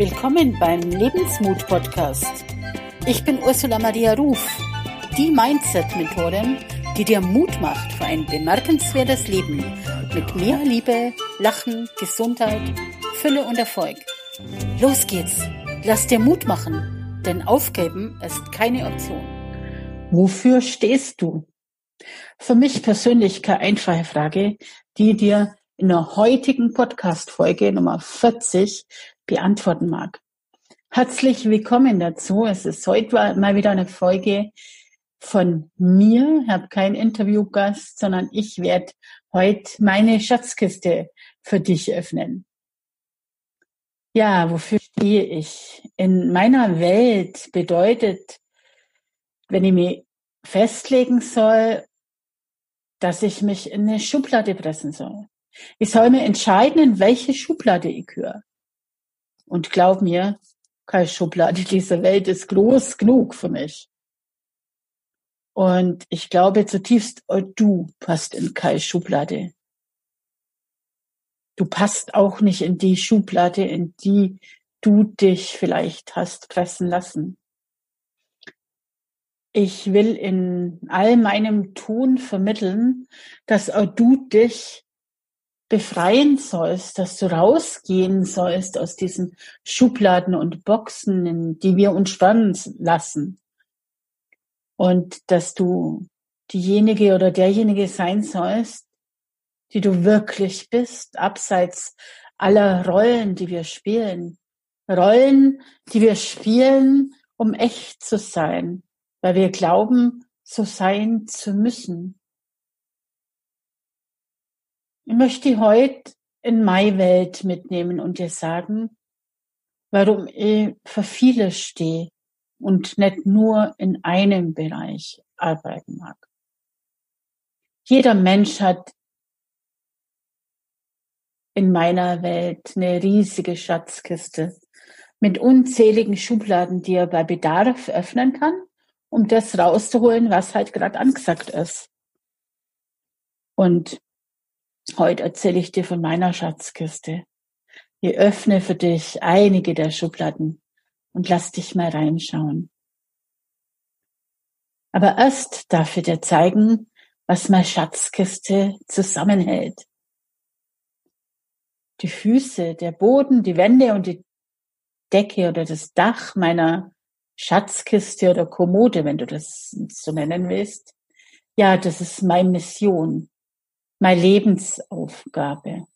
Willkommen beim Lebensmut-Podcast. Ich bin Ursula Maria Ruf, die Mindset-Mentorin, die dir Mut macht für ein bemerkenswertes Leben mit mehr Liebe, Lachen, Gesundheit, Fülle und Erfolg. Los geht's! Lass dir Mut machen, denn aufgeben ist keine Option. Wofür stehst du? Für mich persönlich keine einfache Frage, die dir in der heutigen Podcast-Folge Nummer 40 beantworten mag. Herzlich willkommen dazu. Es ist heute mal wieder eine Folge von mir. Ich habe keinen Interviewgast, sondern ich werde heute meine Schatzkiste für dich öffnen. Ja, wofür stehe ich? In meiner Welt bedeutet, wenn ich mich festlegen soll, dass ich mich in eine Schublade pressen soll. Ich soll mir entscheiden, in welche Schublade ich gehöre. Und glaub mir, keine Schublade dieser Welt ist groß genug für mich. Und ich glaube zutiefst, oh, du passt in keine Schublade. Du passt auch nicht in die Schublade, in die du dich vielleicht hast pressen lassen. Ich will in all meinem Tun vermitteln, dass auch du dich befreien sollst, dass du rausgehen sollst aus diesen Schubladen und Boxen, in die wir uns spannen lassen. Und dass du diejenige oder derjenige sein sollst, die du wirklich bist, abseits aller Rollen, die wir spielen. Rollen, die wir spielen, um echt zu sein, weil wir glauben, so sein zu müssen. Ich möchte heute in meine Welt mitnehmen und dir sagen, warum ich für viele stehe und nicht nur in einem Bereich arbeiten mag. Jeder Mensch hat in meiner Welt eine riesige Schatzkiste mit unzähligen Schubladen, die er bei Bedarf öffnen kann, um das rauszuholen, was halt gerade angesagt ist. Und Heute erzähle ich dir von meiner Schatzkiste. Ich öffne für dich einige der Schubladen und lass dich mal reinschauen. Aber erst darf ich dir zeigen, was meine Schatzkiste zusammenhält. Die Füße, der Boden, die Wände und die Decke oder das Dach meiner Schatzkiste oder Kommode, wenn du das so nennen willst. Ja, das ist meine Mission meine Lebensaufgabe,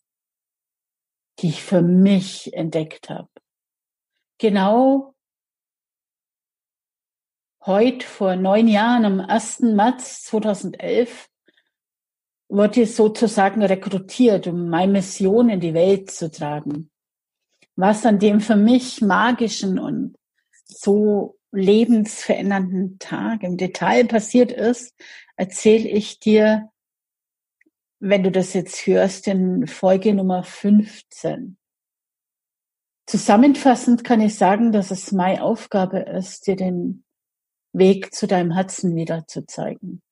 die ich für mich entdeckt habe. Genau heute vor neun Jahren, am 1. März 2011, wurde ich sozusagen rekrutiert, um meine Mission in die Welt zu tragen. Was an dem für mich magischen und so lebensverändernden Tag im Detail passiert ist, erzähle ich dir wenn du das jetzt hörst, in Folge Nummer 15. Zusammenfassend kann ich sagen, dass es meine Aufgabe ist, dir den Weg zu deinem Herzen wieder zu zeigen.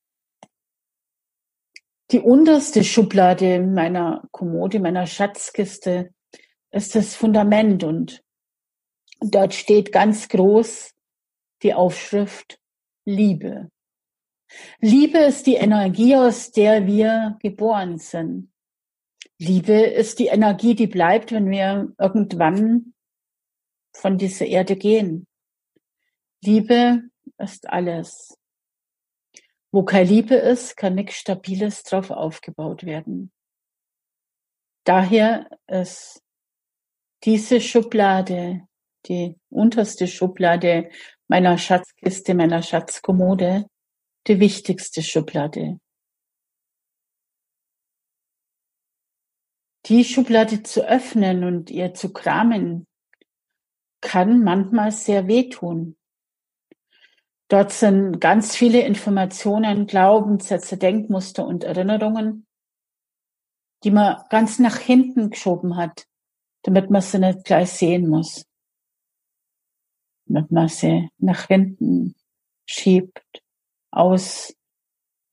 Die unterste Schublade meiner Kommode, meiner Schatzkiste, ist das Fundament und dort steht ganz groß die Aufschrift Liebe. Liebe ist die Energie, aus der wir geboren sind. Liebe ist die Energie, die bleibt, wenn wir irgendwann von dieser Erde gehen. Liebe ist alles. Wo keine Liebe ist, kann nichts Stabiles drauf aufgebaut werden. Daher ist diese Schublade, die unterste Schublade meiner Schatzkiste, meiner Schatzkommode, die wichtigste Schublade. Die Schublade zu öffnen und ihr zu kramen, kann manchmal sehr wehtun. Dort sind ganz viele Informationen, Glaubenssätze, Denkmuster und Erinnerungen, die man ganz nach hinten geschoben hat, damit man sie nicht gleich sehen muss. Damit man sie nach hinten schiebt aus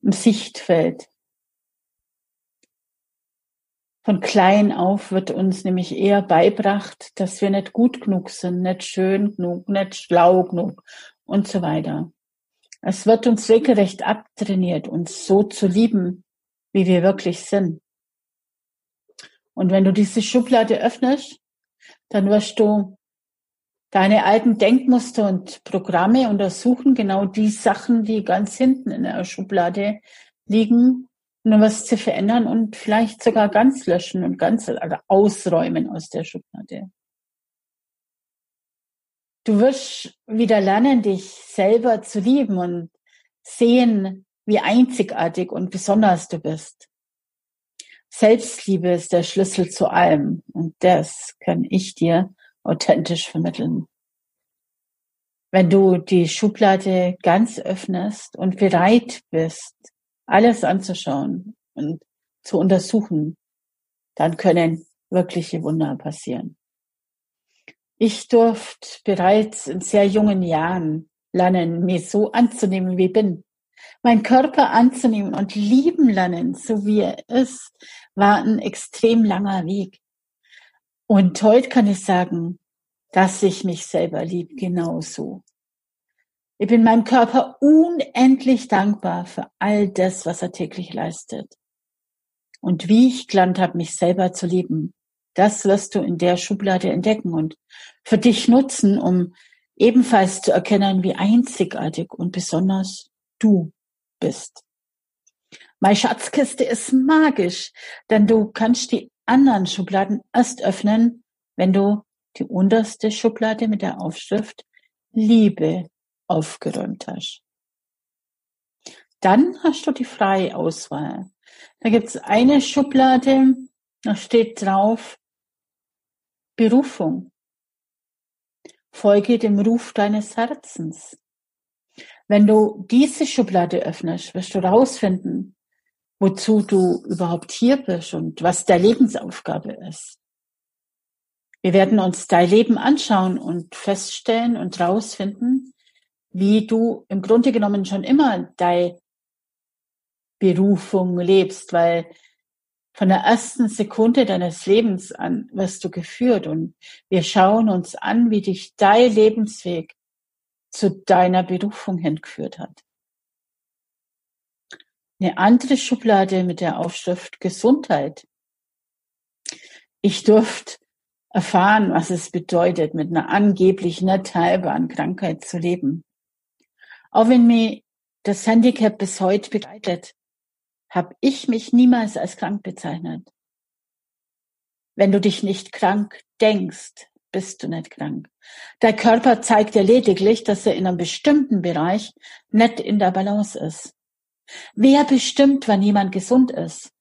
dem Sichtfeld. Von klein auf wird uns nämlich eher beibracht, dass wir nicht gut genug sind, nicht schön genug, nicht schlau genug und so weiter. Es wird uns regelrecht abtrainiert, uns so zu lieben, wie wir wirklich sind. Und wenn du diese Schublade öffnest, dann wirst du deine alten Denkmuster und Programme untersuchen, genau die Sachen, die ganz hinten in der Schublade liegen, nur was zu verändern und vielleicht sogar ganz löschen und ganz also ausräumen aus der Schublade. Du wirst wieder lernen, dich selber zu lieben und sehen, wie einzigartig und besonders du bist. Selbstliebe ist der Schlüssel zu allem und das kann ich dir authentisch vermitteln. Wenn du die Schublade ganz öffnest und bereit bist, alles anzuschauen und zu untersuchen, dann können wirkliche Wunder passieren. Ich durfte bereits in sehr jungen Jahren lernen, mich so anzunehmen, wie ich bin. Mein Körper anzunehmen und lieben lernen, so wie er ist, war ein extrem langer Weg. Und heute kann ich sagen, dass ich mich selber liebe, genauso. Ich bin meinem Körper unendlich dankbar für all das, was er täglich leistet. Und wie ich gelernt habe, mich selber zu lieben, das wirst du in der Schublade entdecken und für dich nutzen, um ebenfalls zu erkennen, wie einzigartig und besonders du bist. Meine Schatzkiste ist magisch, denn du kannst die anderen Schubladen erst öffnen, wenn du die unterste Schublade mit der Aufschrift Liebe aufgeräumt hast. Dann hast du die freie Auswahl. Da gibt's eine Schublade, da steht drauf Berufung. Folge dem Ruf deines Herzens. Wenn du diese Schublade öffnest, wirst du rausfinden, wozu du überhaupt hier bist und was deine Lebensaufgabe ist. Wir werden uns dein Leben anschauen und feststellen und rausfinden, wie du im Grunde genommen schon immer deine Berufung lebst, weil von der ersten Sekunde deines Lebens an wirst du geführt und wir schauen uns an, wie dich dein Lebensweg zu deiner Berufung hingeführt hat. Eine andere Schublade mit der Aufschrift Gesundheit. Ich durfte erfahren, was es bedeutet, mit einer angeblich nicht heilbaren Krankheit zu leben. Auch wenn mir das Handicap bis heute begleitet, habe ich mich niemals als krank bezeichnet. Wenn du dich nicht krank denkst, bist du nicht krank. Der Körper zeigt dir lediglich, dass er in einem bestimmten Bereich nicht in der Balance ist. Wer bestimmt, wann jemand gesund ist?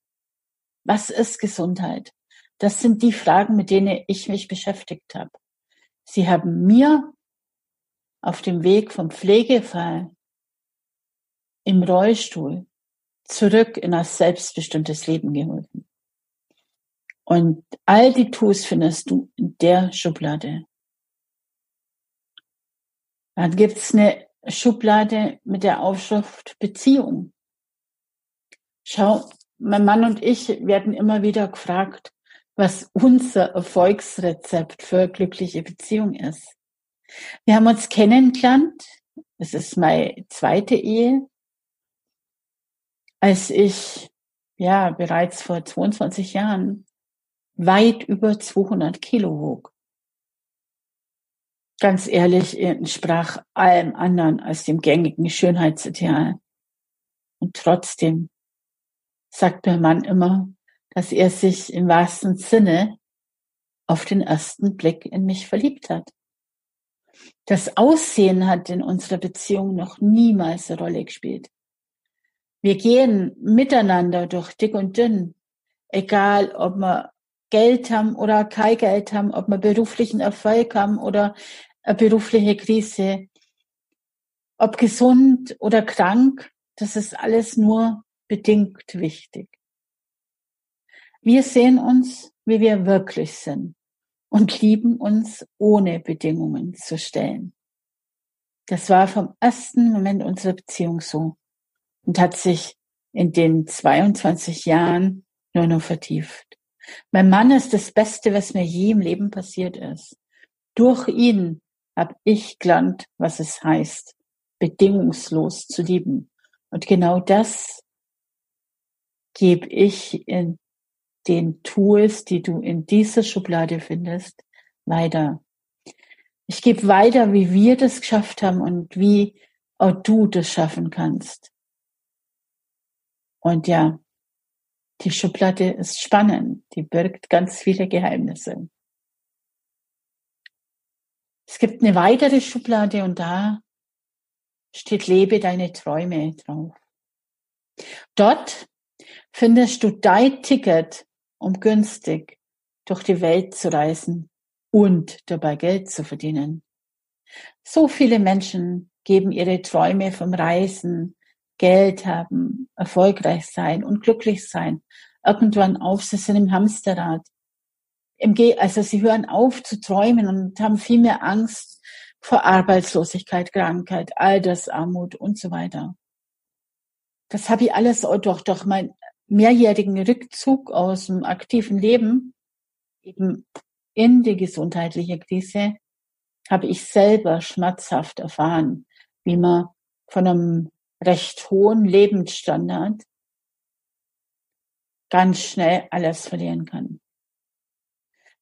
Was ist Gesundheit? Das sind die Fragen, mit denen ich mich beschäftigt habe. Sie haben mir auf dem Weg vom Pflegefall im Rollstuhl zurück in ein selbstbestimmtes Leben geholfen. Und all die Tools findest du in der Schublade. Dann gibt's eine Schublade mit der Aufschrift Beziehung. Schau, mein Mann und ich werden immer wieder gefragt, was unser Erfolgsrezept für glückliche Beziehung ist. Wir haben uns kennengelernt. Es ist meine zweite Ehe. Als ich, ja, bereits vor 22 Jahren weit über 200 Kilo wog. Ganz ehrlich, entsprach allem anderen als dem gängigen Schönheitsideal. Und trotzdem sagt der Mann immer, dass er sich im wahrsten Sinne auf den ersten Blick in mich verliebt hat. Das Aussehen hat in unserer Beziehung noch niemals eine Rolle gespielt. Wir gehen miteinander durch dick und dünn, egal ob wir Geld haben oder kein Geld haben, ob wir beruflichen Erfolg haben oder eine berufliche Krise, ob gesund oder krank, das ist alles nur bedingt wichtig. Wir sehen uns, wie wir wirklich sind und lieben uns ohne Bedingungen zu stellen. Das war vom ersten Moment unserer Beziehung so und hat sich in den 22 Jahren nur noch vertieft. Mein Mann ist das Beste, was mir je im Leben passiert ist. Durch ihn habe ich gelernt, was es heißt, bedingungslos zu lieben. Und genau das gebe ich in den Tools, die du in dieser Schublade findest, weiter. Ich gebe weiter, wie wir das geschafft haben und wie auch du das schaffen kannst. Und ja, die Schublade ist spannend. Die birgt ganz viele Geheimnisse. Es gibt eine weitere Schublade und da steht Lebe deine Träume drauf. Dort findest du dein Ticket, um günstig durch die Welt zu reisen und dabei Geld zu verdienen. So viele Menschen geben ihre Träume vom Reisen, Geld haben, erfolgreich sein und glücklich sein irgendwann auf, sie sind im Hamsterrad. Im Ge also sie hören auf zu träumen und haben viel mehr Angst vor Arbeitslosigkeit, Krankheit, Altersarmut und so weiter. Das habe ich alles durch, durch meinen mehrjährigen Rückzug aus dem aktiven Leben, eben in die gesundheitliche Krise, habe ich selber schmerzhaft erfahren, wie man von einem recht hohen Lebensstandard ganz schnell alles verlieren kann.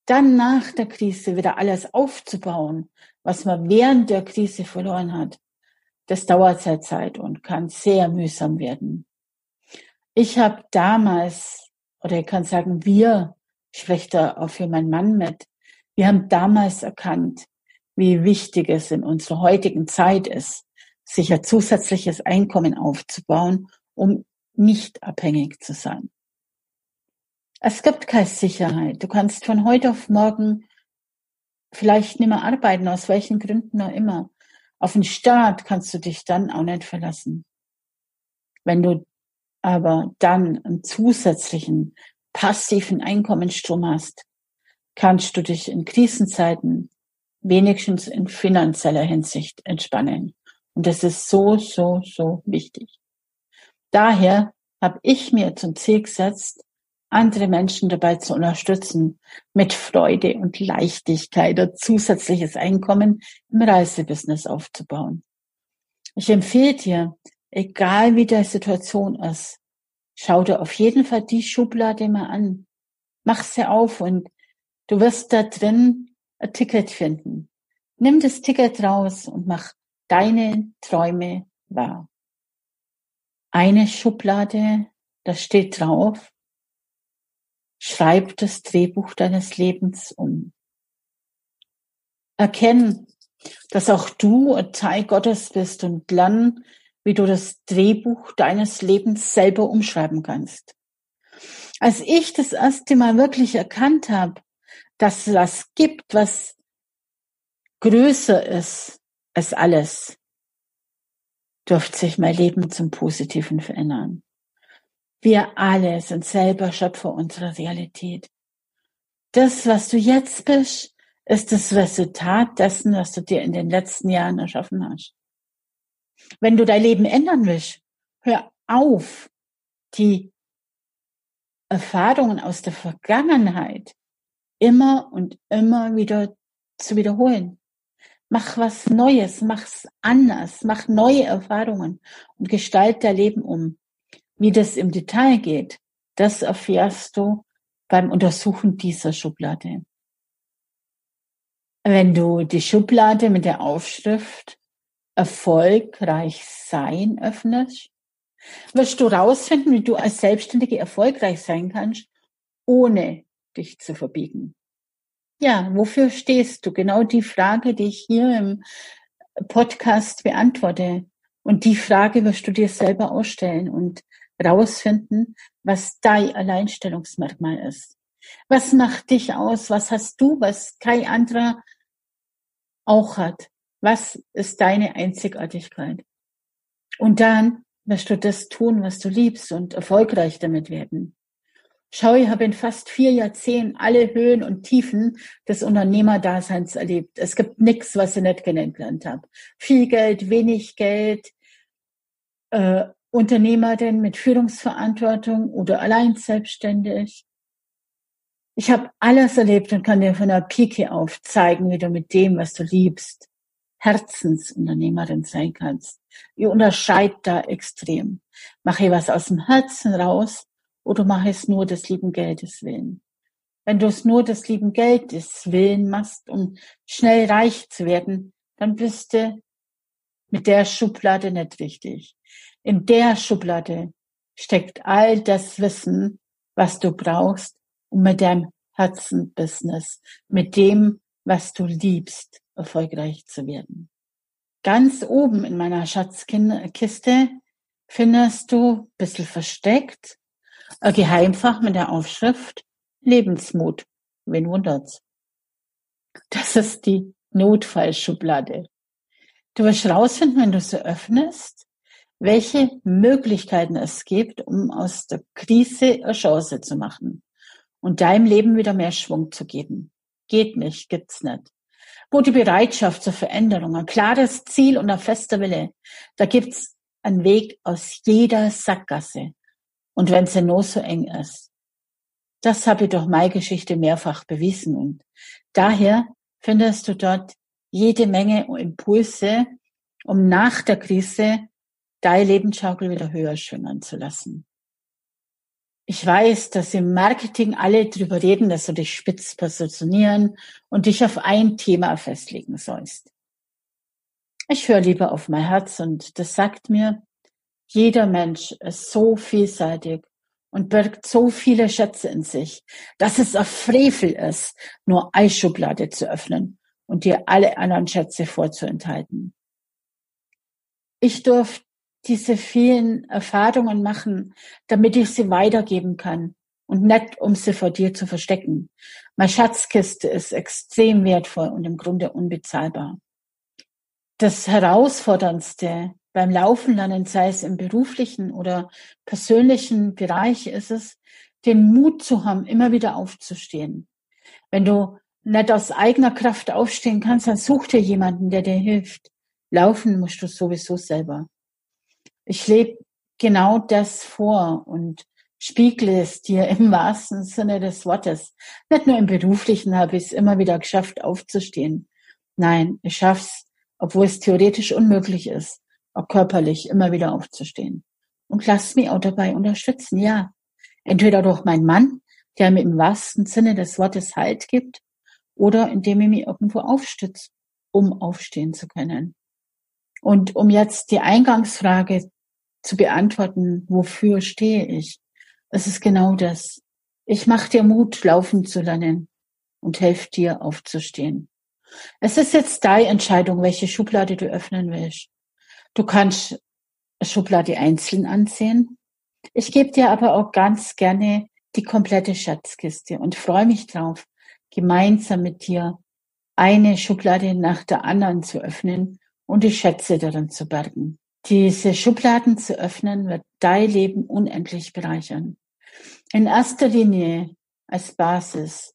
Dann nach der Krise wieder alles aufzubauen, was man während der Krise verloren hat, das dauert sehr Zeit und kann sehr mühsam werden. Ich habe damals, oder ich kann sagen, wir, da auch für meinen Mann mit, wir haben damals erkannt, wie wichtig es in unserer heutigen Zeit ist, sich ein zusätzliches Einkommen aufzubauen, um nicht abhängig zu sein. Es gibt keine Sicherheit. Du kannst von heute auf morgen vielleicht nicht mehr arbeiten, aus welchen Gründen auch immer. Auf den Staat kannst du dich dann auch nicht verlassen. Wenn du aber dann einen zusätzlichen passiven Einkommensstrom hast, kannst du dich in Krisenzeiten wenigstens in finanzieller Hinsicht entspannen. Und das ist so, so, so wichtig. Daher habe ich mir zum Ziel gesetzt, andere Menschen dabei zu unterstützen, mit Freude und Leichtigkeit ein zusätzliches Einkommen im Reisebusiness aufzubauen. Ich empfehle dir, egal wie die Situation ist, schau dir auf jeden Fall die Schublade mal an. Mach sie auf und du wirst da drin ein Ticket finden. Nimm das Ticket raus und mach deine Träume wahr. Eine Schublade, da steht drauf, Schreib das Drehbuch deines Lebens um. Erkenn, dass auch du ein Teil Gottes bist und lern, wie du das Drehbuch deines Lebens selber umschreiben kannst. Als ich das erste Mal wirklich erkannt habe, dass es was gibt, was größer ist als alles, dürfte sich mein Leben zum Positiven verändern. Wir alle sind selber Schöpfer unserer Realität. Das, was du jetzt bist, ist das Resultat dessen, was du dir in den letzten Jahren erschaffen hast. Wenn du dein Leben ändern willst, hör auf, die Erfahrungen aus der Vergangenheit immer und immer wieder zu wiederholen. Mach was Neues, mach's anders, mach neue Erfahrungen und gestalt dein Leben um. Wie das im Detail geht, das erfährst du beim Untersuchen dieser Schublade. Wenn du die Schublade mit der Aufschrift Erfolgreich sein öffnest, wirst du rausfinden, wie du als Selbstständige erfolgreich sein kannst, ohne dich zu verbiegen. Ja, wofür stehst du? Genau die Frage, die ich hier im Podcast beantworte. Und die Frage wirst du dir selber ausstellen. Und rausfinden, was dein Alleinstellungsmerkmal ist. Was macht dich aus? Was hast du, was kein anderer auch hat? Was ist deine Einzigartigkeit? Und dann wirst du das tun, was du liebst und erfolgreich damit werden. Schau, ich habe in fast vier Jahrzehnten alle Höhen und Tiefen des Unternehmerdaseins erlebt. Es gibt nichts, was ich nicht kennengelernt habe. Viel Geld, wenig Geld, äh, Unternehmer denn mit Führungsverantwortung oder allein selbstständig? Ich habe alles erlebt und kann dir von der Pike auf zeigen, wie du mit dem, was du liebst, Herzensunternehmerin sein kannst. Ihr unterscheidet da extrem. Mache was aus dem Herzen raus oder mache es nur des lieben Geldes willen? Wenn du es nur des lieben Geldes willen machst, um schnell reich zu werden, dann bist du mit der Schublade nicht richtig. In der Schublade steckt all das Wissen, was du brauchst, um mit deinem Herzenbusiness, mit dem, was du liebst, erfolgreich zu werden. Ganz oben in meiner Schatzkiste findest du, bisschen versteckt, ein Geheimfach mit der Aufschrift Lebensmut. Wen wundert's? Das ist die Notfallschublade. Du wirst rausfinden, wenn du sie öffnest, welche Möglichkeiten es gibt, um aus der Krise eine Chance zu machen und deinem Leben wieder mehr Schwung zu geben. Geht nicht, gibt's nicht. Wo die Bereitschaft zur Veränderung, ein klares Ziel und ein fester Wille, da gibt's einen Weg aus jeder Sackgasse. Und wenn sie nur so eng ist. Das habe ich durch meine Geschichte mehrfach bewiesen und daher findest du dort jede Menge Impulse, um nach der Krise deine Lebensschaukel wieder höher schwingen zu lassen. Ich weiß, dass im Marketing alle drüber reden, dass du dich spitz positionieren und dich auf ein Thema festlegen sollst. Ich höre lieber auf mein Herz und das sagt mir, jeder Mensch ist so vielseitig und birgt so viele Schätze in sich, dass es ein Frevel ist, nur eine zu öffnen und dir alle anderen Schätze vorzuenthalten. Ich durfte diese vielen Erfahrungen machen, damit ich sie weitergeben kann und nicht, um sie vor dir zu verstecken. Meine Schatzkiste ist extrem wertvoll und im Grunde unbezahlbar. Das Herausforderndste beim Laufen lernen, sei es im beruflichen oder persönlichen Bereich, ist es, den Mut zu haben, immer wieder aufzustehen. Wenn du nicht aus eigener Kraft aufstehen kannst, dann such dir jemanden, der dir hilft. Laufen musst du sowieso selber. Ich lebe genau das vor und spiegle es dir im wahrsten Sinne des Wortes. Nicht nur im beruflichen habe ich es immer wieder geschafft, aufzustehen. Nein, ich schaff's, obwohl es theoretisch unmöglich ist, auch körperlich immer wieder aufzustehen. Und lass mich auch dabei unterstützen, ja. Entweder durch meinen Mann, der mir im wahrsten Sinne des Wortes Halt gibt, oder indem ich mich irgendwo aufstütze, um aufstehen zu können. Und um jetzt die Eingangsfrage zu beantworten, wofür stehe ich, es ist genau das. Ich mache dir Mut, laufen zu lernen und helfe dir aufzustehen. Es ist jetzt deine Entscheidung, welche Schublade du öffnen willst. Du kannst Schublade einzeln ansehen. Ich gebe dir aber auch ganz gerne die komplette Schatzkiste und freue mich drauf, gemeinsam mit dir eine Schublade nach der anderen zu öffnen und die Schätze darin zu bergen. Diese Schubladen zu öffnen, wird dein Leben unendlich bereichern. In erster Linie als Basis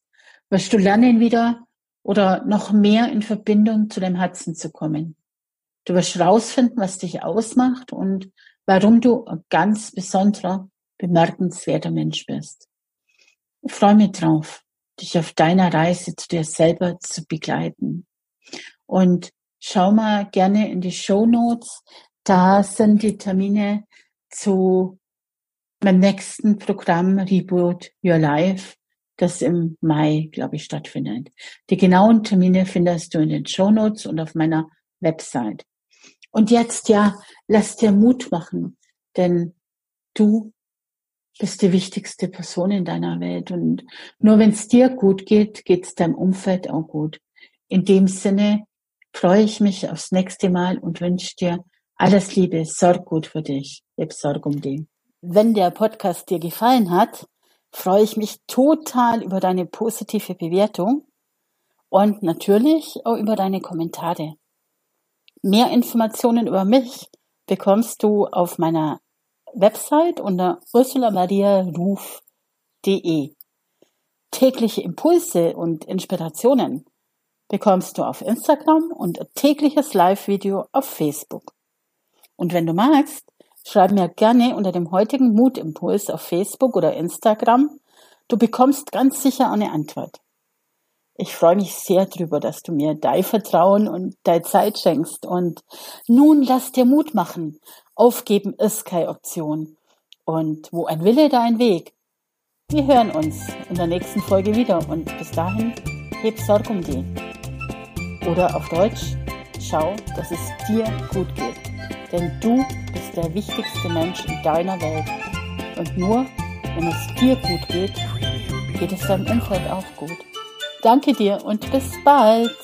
wirst du lernen wieder oder noch mehr in Verbindung zu dem Herzen zu kommen. Du wirst rausfinden, was dich ausmacht und warum du ein ganz besonderer, bemerkenswerter Mensch bist. Ich freue mich drauf dich auf deiner Reise zu dir selber zu begleiten. Und schau mal gerne in die Show Notes. Da sind die Termine zu meinem nächsten Programm Reboot Your Life, das im Mai, glaube ich, stattfindet. Die genauen Termine findest du in den Show Notes und auf meiner Website. Und jetzt ja, lass dir Mut machen, denn du bist die wichtigste Person in deiner Welt. Und nur wenn es dir gut geht, geht es deinem Umfeld auch gut. In dem Sinne freue ich mich aufs nächste Mal und wünsche dir alles Liebe. Sorg gut für dich. Ich Sorge um dich. Wenn der Podcast dir gefallen hat, freue ich mich total über deine positive Bewertung und natürlich auch über deine Kommentare. Mehr Informationen über mich bekommst du auf meiner Website unter ursulamariaruf.de. Tägliche Impulse und Inspirationen bekommst du auf Instagram und tägliches Live-Video auf Facebook. Und wenn du magst, schreib mir gerne unter dem heutigen Mutimpuls auf Facebook oder Instagram Du bekommst ganz sicher eine Antwort. Ich freue mich sehr drüber, dass du mir dein Vertrauen und deine Zeit schenkst. Und nun lass dir Mut machen. Aufgeben ist keine Option. Und wo ein Wille, da ein Weg. Wir hören uns in der nächsten Folge wieder und bis dahin heb Sorg um die. Oder auf Deutsch, schau, dass es dir gut geht. Denn du bist der wichtigste Mensch in deiner Welt. Und nur wenn es dir gut geht, geht es deinem Umfeld auch gut. Danke dir und bis bald.